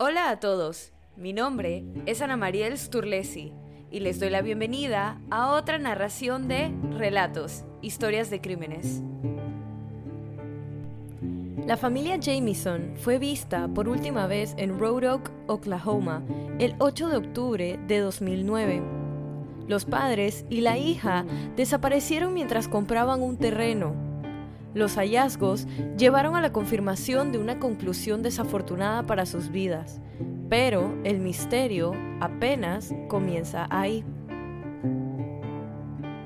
Hola a todos, mi nombre es Ana Mariel Sturlesi y les doy la bienvenida a otra narración de Relatos, Historias de Crímenes. La familia Jamieson fue vista por última vez en Road Oak, Oklahoma, el 8 de octubre de 2009. Los padres y la hija desaparecieron mientras compraban un terreno. Los hallazgos llevaron a la confirmación de una conclusión desafortunada para sus vidas, pero el misterio apenas comienza ahí.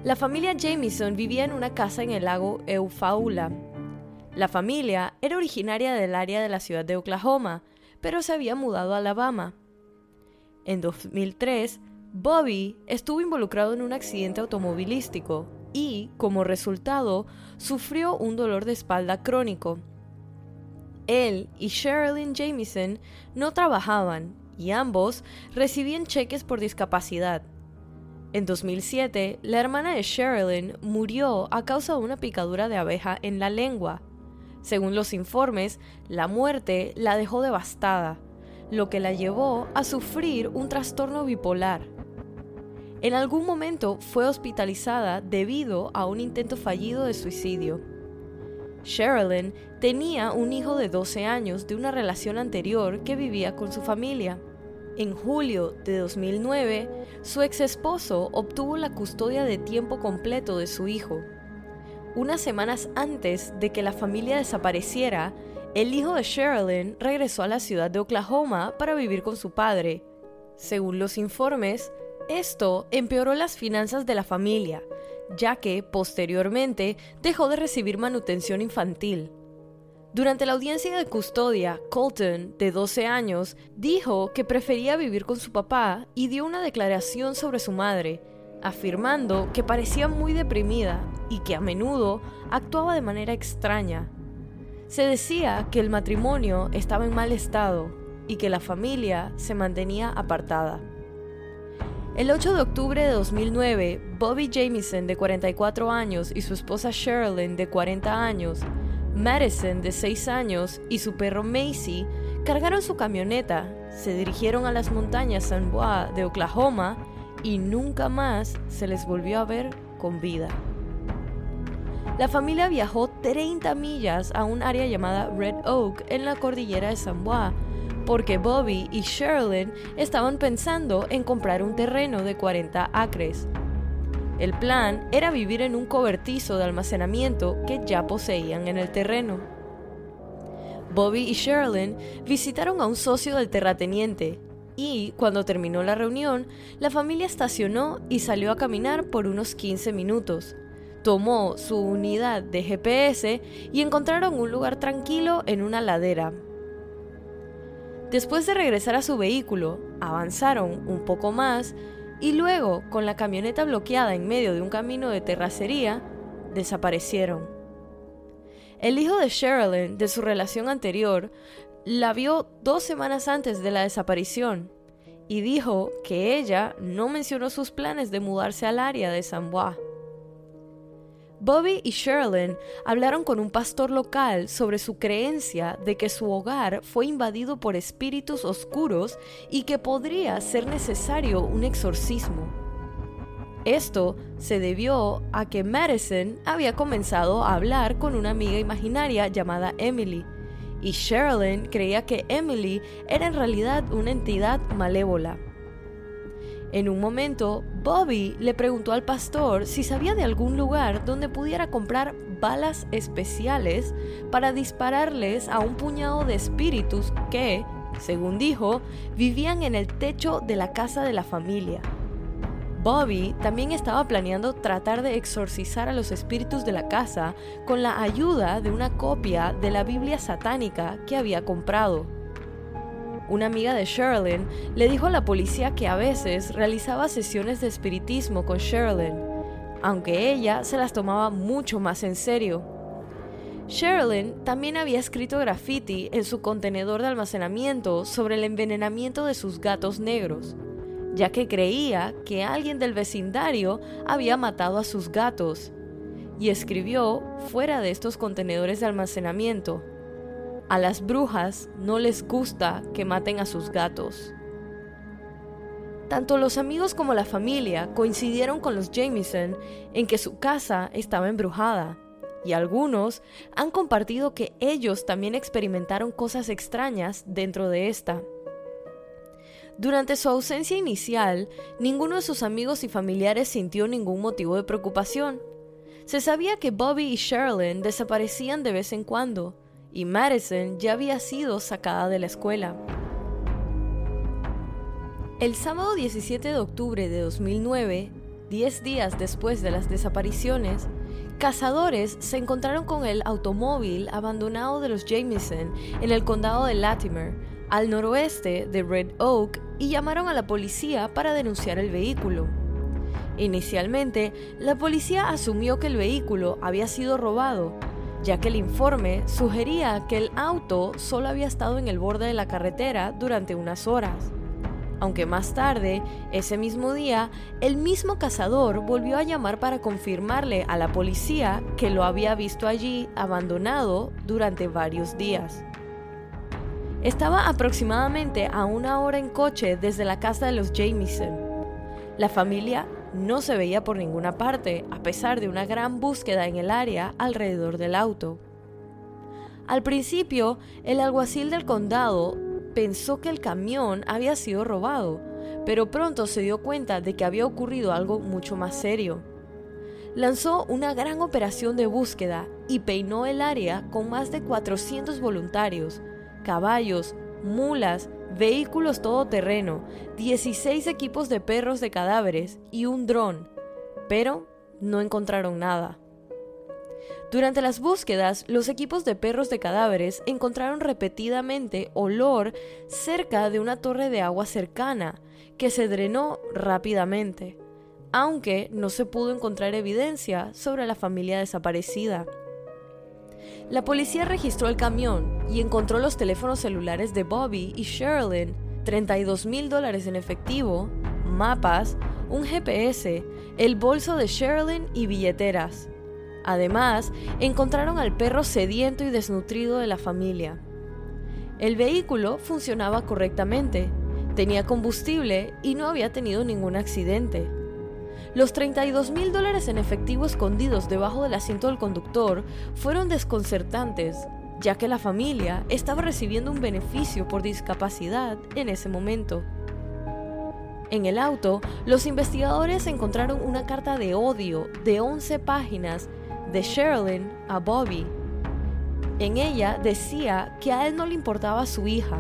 La familia Jamieson vivía en una casa en el lago Eufaula. La familia era originaria del área de la ciudad de Oklahoma, pero se había mudado a Alabama. En 2003, Bobby estuvo involucrado en un accidente automovilístico y, como resultado, sufrió un dolor de espalda crónico. Él y Sherilyn Jamieson no trabajaban y ambos recibían cheques por discapacidad. En 2007, la hermana de Sherilyn murió a causa de una picadura de abeja en la lengua. Según los informes, la muerte la dejó devastada, lo que la llevó a sufrir un trastorno bipolar. En algún momento fue hospitalizada debido a un intento fallido de suicidio. Sherilyn tenía un hijo de 12 años de una relación anterior que vivía con su familia. En julio de 2009, su ex esposo obtuvo la custodia de tiempo completo de su hijo. Unas semanas antes de que la familia desapareciera, el hijo de Sherilyn regresó a la ciudad de Oklahoma para vivir con su padre. Según los informes, esto empeoró las finanzas de la familia, ya que posteriormente dejó de recibir manutención infantil. Durante la audiencia de custodia, Colton, de 12 años, dijo que prefería vivir con su papá y dio una declaración sobre su madre, afirmando que parecía muy deprimida y que a menudo actuaba de manera extraña. Se decía que el matrimonio estaba en mal estado y que la familia se mantenía apartada. El 8 de octubre de 2009, Bobby Jamieson, de 44 años, y su esposa Sherilyn, de 40 años, Madison, de 6 años, y su perro Macy cargaron su camioneta, se dirigieron a las montañas San Bois de Oklahoma y nunca más se les volvió a ver con vida. La familia viajó 30 millas a un área llamada Red Oak en la cordillera de San Bois porque Bobby y Sherilyn estaban pensando en comprar un terreno de 40 acres. El plan era vivir en un cobertizo de almacenamiento que ya poseían en el terreno. Bobby y Sherilyn visitaron a un socio del terrateniente y, cuando terminó la reunión, la familia estacionó y salió a caminar por unos 15 minutos. Tomó su unidad de GPS y encontraron un lugar tranquilo en una ladera, Después de regresar a su vehículo, avanzaron un poco más y luego, con la camioneta bloqueada en medio de un camino de terracería, desaparecieron. El hijo de Sherilyn, de su relación anterior, la vio dos semanas antes de la desaparición y dijo que ella no mencionó sus planes de mudarse al área de San Bois. Bobby y Sherilyn hablaron con un pastor local sobre su creencia de que su hogar fue invadido por espíritus oscuros y que podría ser necesario un exorcismo. Esto se debió a que Madison había comenzado a hablar con una amiga imaginaria llamada Emily, y Sherilyn creía que Emily era en realidad una entidad malévola. En un momento, Bobby le preguntó al pastor si sabía de algún lugar donde pudiera comprar balas especiales para dispararles a un puñado de espíritus que, según dijo, vivían en el techo de la casa de la familia. Bobby también estaba planeando tratar de exorcizar a los espíritus de la casa con la ayuda de una copia de la Biblia satánica que había comprado una amiga de Sherilyn, le dijo a la policía que a veces realizaba sesiones de espiritismo con Sherilyn, aunque ella se las tomaba mucho más en serio. Sherilyn también había escrito graffiti en su contenedor de almacenamiento sobre el envenenamiento de sus gatos negros, ya que creía que alguien del vecindario había matado a sus gatos, y escribió fuera de estos contenedores de almacenamiento A las brujas no les gusta que maten a sus gatos. Tanto los amigos como la familia coincidieron con los Jameson en que su casa estaba embrujada, y algunos han compartido que ellos también experimentaron cosas extrañas dentro de esta. Durante su ausencia inicial, ninguno de sus amigos y familiares sintió ningún motivo de preocupación. Se sabía que Bobby y Sherilyn desaparecían de vez en cuando, y Madison ya había sido sacada de la escuela. El sábado 17 de octubre de 2009, 10 días después de las desapariciones, cazadores se encontraron con el automóvil abandonado de los Jameson en el condado de Latimer, al noroeste de Red Oak, y llamaron a la policía para denunciar el vehículo. Inicialmente, la policía asumió que el vehículo había sido robado, ya que el informe sugería que el auto solo había estado en el borde de la carretera durante unas horas. Aunque más tarde, ese mismo día, el mismo cazador volvió a llamar para confirmarle a la policía que lo había visto allí abandonado durante varios días. Estaba aproximadamente a una hora en coche desde la casa de los Jameson. La familia no se veía por ninguna parte, a pesar de una gran búsqueda en el área alrededor del auto. Al principio, el alguacil del condado pensó que el camión había sido robado, pero pronto se dio cuenta de que había ocurrido algo mucho más serio. Lanzó una gran operación de búsqueda y peinó el área con más de 400 voluntarios, caballos, mulas, vehículos todoterreno, 16 equipos de perros de cadáveres y un dron, pero no encontraron nada. Durante las búsquedas, los equipos de perros de cadáveres encontraron repetidamente olor cerca de una torre de agua cercana, que se drenó rápidamente, aunque no se pudo encontrar evidencia sobre la familia desaparecida. La policía registró el camión y encontró los teléfonos celulares de Bobby y Sherilyn, 32 mil dólares en efectivo, mapas, un GPS, el bolso de Sherilyn y billeteras. Además, encontraron al perro sediento y desnutrido de la familia. El vehículo funcionaba correctamente, tenía combustible y no había tenido ningún accidente. Los 32 mil dólares en efectivo escondidos debajo del asiento del conductor fueron desconcertantes, ya que la familia estaba recibiendo un beneficio por discapacidad en ese momento. En el auto, los investigadores encontraron una carta de odio de 11 páginas de Sherilyn a Bobby. En ella decía que a él no le importaba su hija.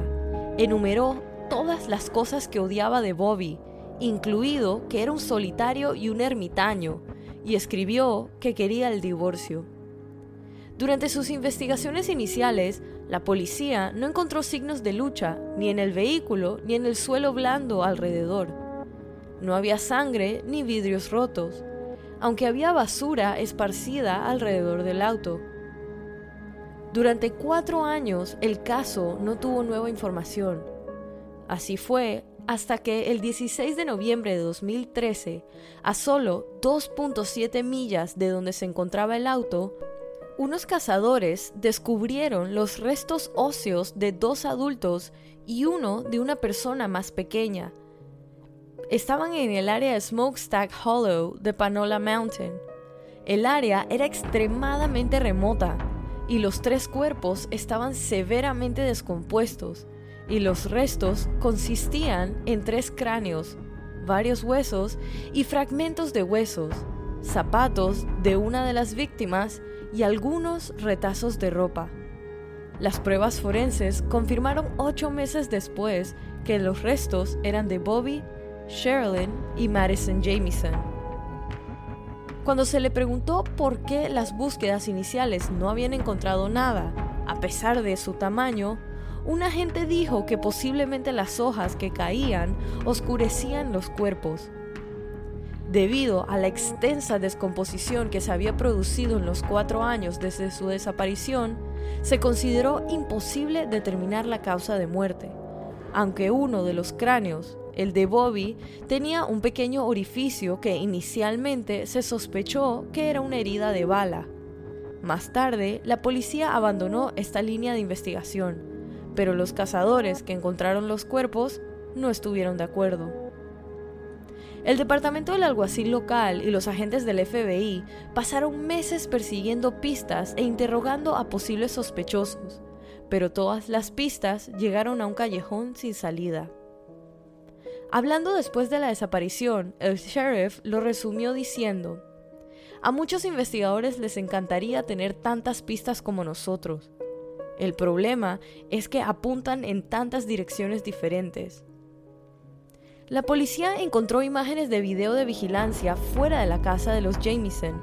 Enumeró todas las cosas que odiaba de Bobby, incluido que era un solitario y un ermitaño, y escribió que quería el divorcio. Durante sus investigaciones iniciales, la policía no encontró signos de lucha ni en el vehículo ni en el suelo blando alrededor. No había sangre ni vidrios rotos aunque había basura esparcida alrededor del auto. Durante cuatro años el caso no tuvo nueva información. Así fue hasta que el 16 de noviembre de 2013, a solo 2.7 millas de donde se encontraba el auto, unos cazadores descubrieron los restos óseos de dos adultos y uno de una persona más pequeña, estaban en el área de Smokestack Hollow de Panola Mountain. El área era extremadamente remota y los tres cuerpos estaban severamente descompuestos y los restos consistían en tres cráneos, varios huesos y fragmentos de huesos, zapatos de una de las víctimas y algunos retazos de ropa. Las pruebas forenses confirmaron ocho meses después que los restos eran de Bobby Sherilyn y Madison Jamieson. Cuando se le preguntó por qué las búsquedas iniciales no habían encontrado nada, a pesar de su tamaño, un agente dijo que posiblemente las hojas que caían oscurecían los cuerpos. Debido a la extensa descomposición que se había producido en los cuatro años desde su desaparición, se consideró imposible determinar la causa de muerte, aunque uno de los cráneos el de Bobby tenía un pequeño orificio que inicialmente se sospechó que era una herida de bala. Más tarde, la policía abandonó esta línea de investigación, pero los cazadores que encontraron los cuerpos no estuvieron de acuerdo. El departamento del alguacil local y los agentes del FBI pasaron meses persiguiendo pistas e interrogando a posibles sospechosos, pero todas las pistas llegaron a un callejón sin salida. Hablando después de la desaparición, el sheriff lo resumió diciendo, a muchos investigadores les encantaría tener tantas pistas como nosotros. El problema es que apuntan en tantas direcciones diferentes. La policía encontró imágenes de video de vigilancia fuera de la casa de los Jamieson.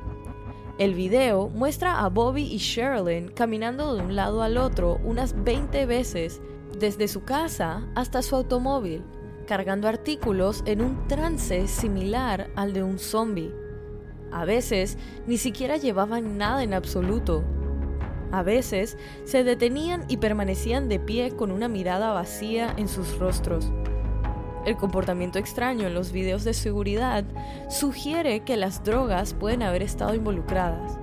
El video muestra a Bobby y Sherilyn caminando de un lado al otro unas 20 veces desde su casa hasta su automóvil, cargando artículos en un trance similar al de un zombie. A veces ni siquiera llevaban nada en absoluto. A veces se detenían y permanecían de pie con una mirada vacía en sus rostros. El comportamiento extraño en los videos de seguridad sugiere que las drogas pueden haber estado involucradas.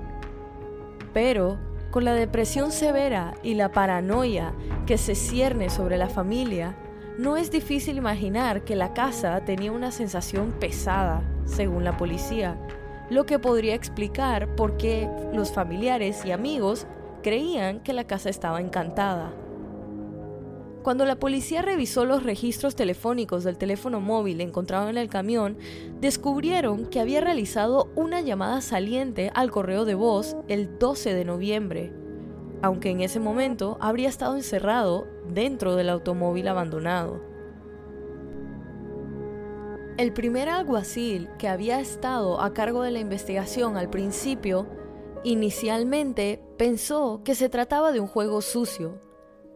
Pero, con la depresión severa y la paranoia que se cierne sobre la familia, no es difícil imaginar que la casa tenía una sensación pesada, según la policía, lo que podría explicar por qué los familiares y amigos creían que la casa estaba encantada. Cuando la policía revisó los registros telefónicos del teléfono móvil encontrado en el camión, descubrieron que había realizado una llamada saliente al correo de voz el 12 de noviembre, aunque en ese momento habría estado encerrado dentro del automóvil abandonado. El primer alguacil que había estado a cargo de la investigación al principio, inicialmente pensó que se trataba de un juego sucio,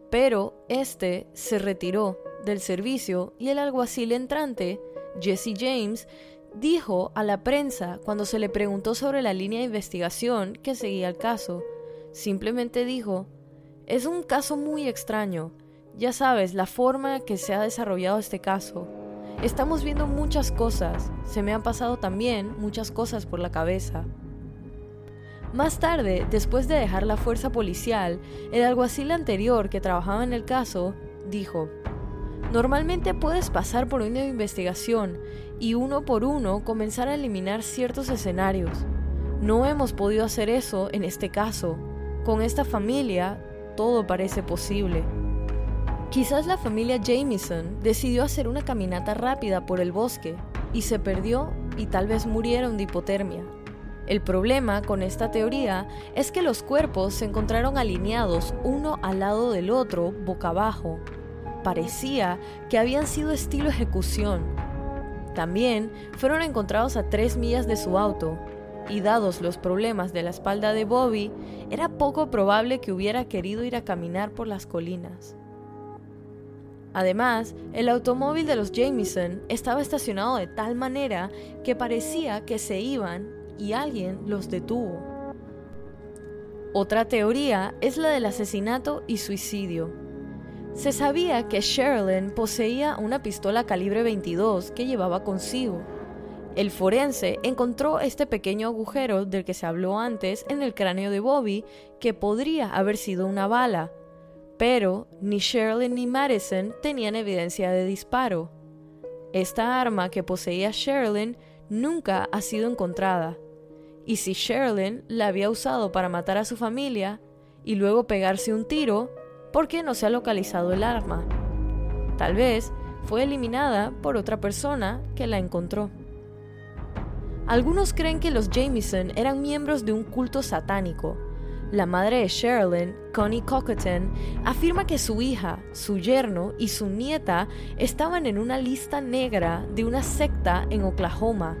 pero este se retiró del servicio y el alguacil entrante, Jesse James, dijo a la prensa cuando se le preguntó sobre la línea de investigación que seguía el caso, simplemente dijo, es un caso muy extraño, ya sabes, la forma que se ha desarrollado este caso. Estamos viendo muchas cosas, se me han pasado también muchas cosas por la cabeza. Más tarde, después de dejar la fuerza policial, el alguacil anterior que trabajaba en el caso dijo, Normalmente puedes pasar por una investigación y uno por uno comenzar a eliminar ciertos escenarios. No hemos podido hacer eso en este caso. Con esta familia, todo parece posible. Quizás la familia Jameson decidió hacer una caminata rápida por el bosque y se perdió y tal vez murieron de hipotermia. El problema con esta teoría es que los cuerpos se encontraron alineados uno al lado del otro boca abajo. Parecía que habían sido estilo ejecución. También fueron encontrados a tres millas de su auto, y dados los problemas de la espalda de Bobby, era poco probable que hubiera querido ir a caminar por las colinas. Además, el automóvil de los Jameson estaba estacionado de tal manera que parecía que se iban y alguien los detuvo. Otra teoría es la del asesinato y suicidio. Se sabía que Sherilyn poseía una pistola calibre 22 que llevaba consigo. El forense encontró este pequeño agujero del que se habló antes en el cráneo de Bobby que podría haber sido una bala, pero ni Sherilyn ni Madison tenían evidencia de disparo. Esta arma que poseía Sherilyn nunca ha sido encontrada, y si Sherilyn la había usado para matar a su familia y luego pegarse un tiro, ¿por qué no se ha localizado el arma? Tal vez fue eliminada por otra persona que la encontró. Algunos creen que los Jameson eran miembros de un culto satánico, la madre de Sherilyn, Connie Cockleton, afirma que su hija, su yerno y su nieta estaban en una lista negra de una secta en Oklahoma.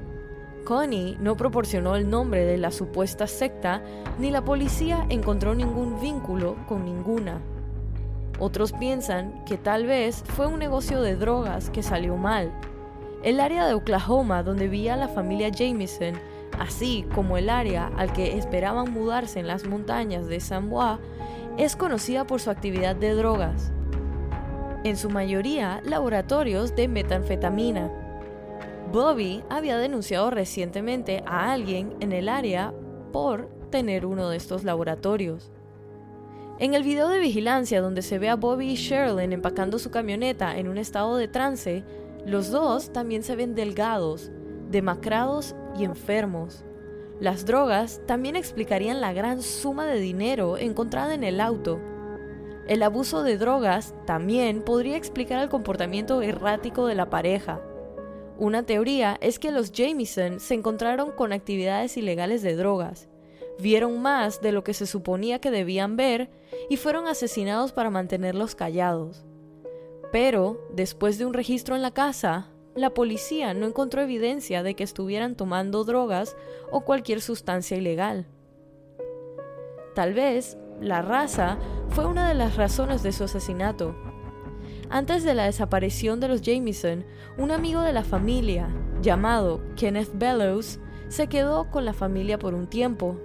Connie no proporcionó el nombre de la supuesta secta, ni la policía encontró ningún vínculo con ninguna. Otros piensan que tal vez fue un negocio de drogas que salió mal. El área de Oklahoma donde vivía la familia Jameson así como el área al que esperaban mudarse en las montañas de San Bois, es conocida por su actividad de drogas, en su mayoría laboratorios de metanfetamina. Bobby había denunciado recientemente a alguien en el área por tener uno de estos laboratorios. En el video de vigilancia donde se ve a Bobby y Sherilyn empacando su camioneta en un estado de trance, los dos también se ven delgados, demacrados y enfermos. Las drogas también explicarían la gran suma de dinero encontrada en el auto. El abuso de drogas también podría explicar el comportamiento errático de la pareja. Una teoría es que los Jamieson se encontraron con actividades ilegales de drogas, vieron más de lo que se suponía que debían ver y fueron asesinados para mantenerlos callados. Pero, después de un registro en la casa, la policía no encontró evidencia de que estuvieran tomando drogas o cualquier sustancia ilegal. Tal vez la raza fue una de las razones de su asesinato. Antes de la desaparición de los Jameson, un amigo de la familia, llamado Kenneth Bellows, se quedó con la familia por un tiempo.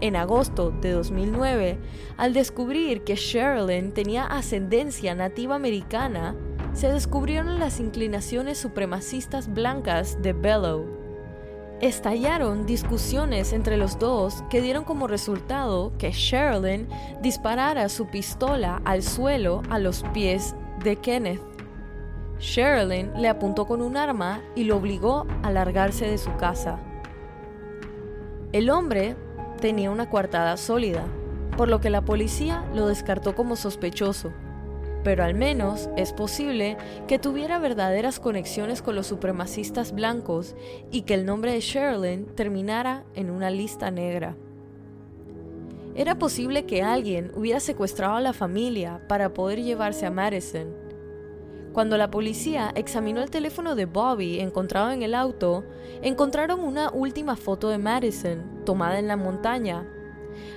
En agosto de 2009, al descubrir que Sherilyn tenía ascendencia nativa americana, se descubrieron las inclinaciones supremacistas blancas de Bellow. Estallaron discusiones entre los dos que dieron como resultado que Sherilyn disparara su pistola al suelo a los pies de Kenneth. Sherilyn le apuntó con un arma y lo obligó a largarse de su casa. El hombre tenía una coartada sólida, por lo que la policía lo descartó como sospechoso pero al menos es posible que tuviera verdaderas conexiones con los supremacistas blancos y que el nombre de Sherilyn terminara en una lista negra. Era posible que alguien hubiera secuestrado a la familia para poder llevarse a Madison. Cuando la policía examinó el teléfono de Bobby encontrado en el auto, encontraron una última foto de Madison tomada en la montaña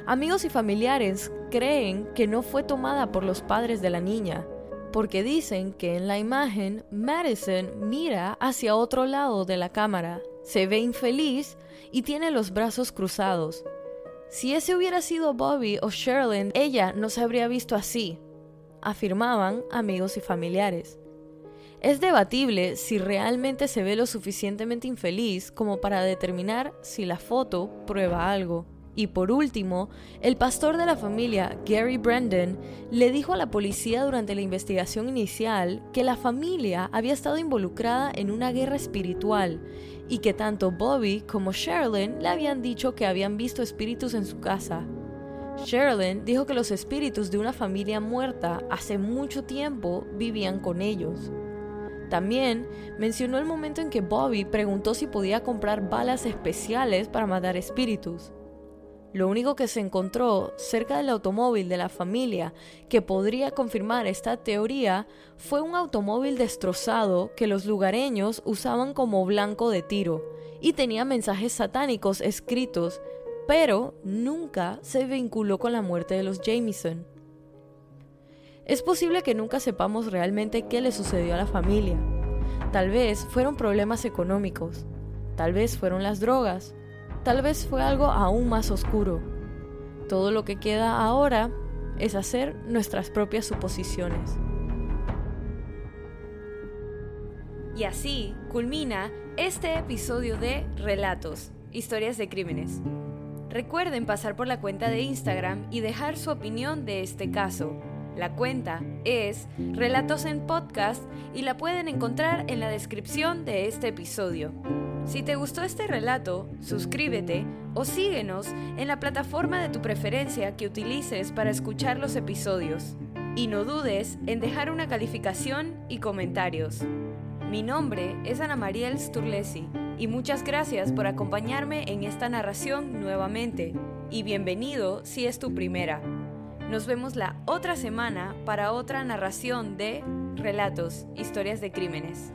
Amigos y familiares creen que no fue tomada por los padres de la niña, porque dicen que en la imagen Madison mira hacia otro lado de la cámara, se ve infeliz y tiene los brazos cruzados. Si ese hubiera sido Bobby o Sherilyn, ella no se habría visto así, afirmaban amigos y familiares. Es debatible si realmente se ve lo suficientemente infeliz como para determinar si la foto prueba algo. Y por último, el pastor de la familia, Gary Brandon, le dijo a la policía durante la investigación inicial que la familia había estado involucrada en una guerra espiritual y que tanto Bobby como Sherilyn le habían dicho que habían visto espíritus en su casa. Sherilyn dijo que los espíritus de una familia muerta hace mucho tiempo vivían con ellos. También mencionó el momento en que Bobby preguntó si podía comprar balas especiales para matar espíritus. Lo único que se encontró cerca del automóvil de la familia que podría confirmar esta teoría fue un automóvil destrozado que los lugareños usaban como blanco de tiro y tenía mensajes satánicos escritos, pero nunca se vinculó con la muerte de los Jameson. Es posible que nunca sepamos realmente qué le sucedió a la familia. Tal vez fueron problemas económicos, tal vez fueron las drogas, Tal vez fue algo aún más oscuro. Todo lo que queda ahora es hacer nuestras propias suposiciones. Y así culmina este episodio de Relatos, historias de crímenes. Recuerden pasar por la cuenta de Instagram y dejar su opinión de este caso. La cuenta es Relatos en Podcast y la pueden encontrar en la descripción de este episodio. Si te gustó este relato, suscríbete o síguenos en la plataforma de tu preferencia que utilices para escuchar los episodios. Y no dudes en dejar una calificación y comentarios. Mi nombre es Ana Mariel Sturlesi y muchas gracias por acompañarme en esta narración nuevamente. Y bienvenido si es tu primera. Nos vemos la otra semana para otra narración de Relatos, Historias de Crímenes.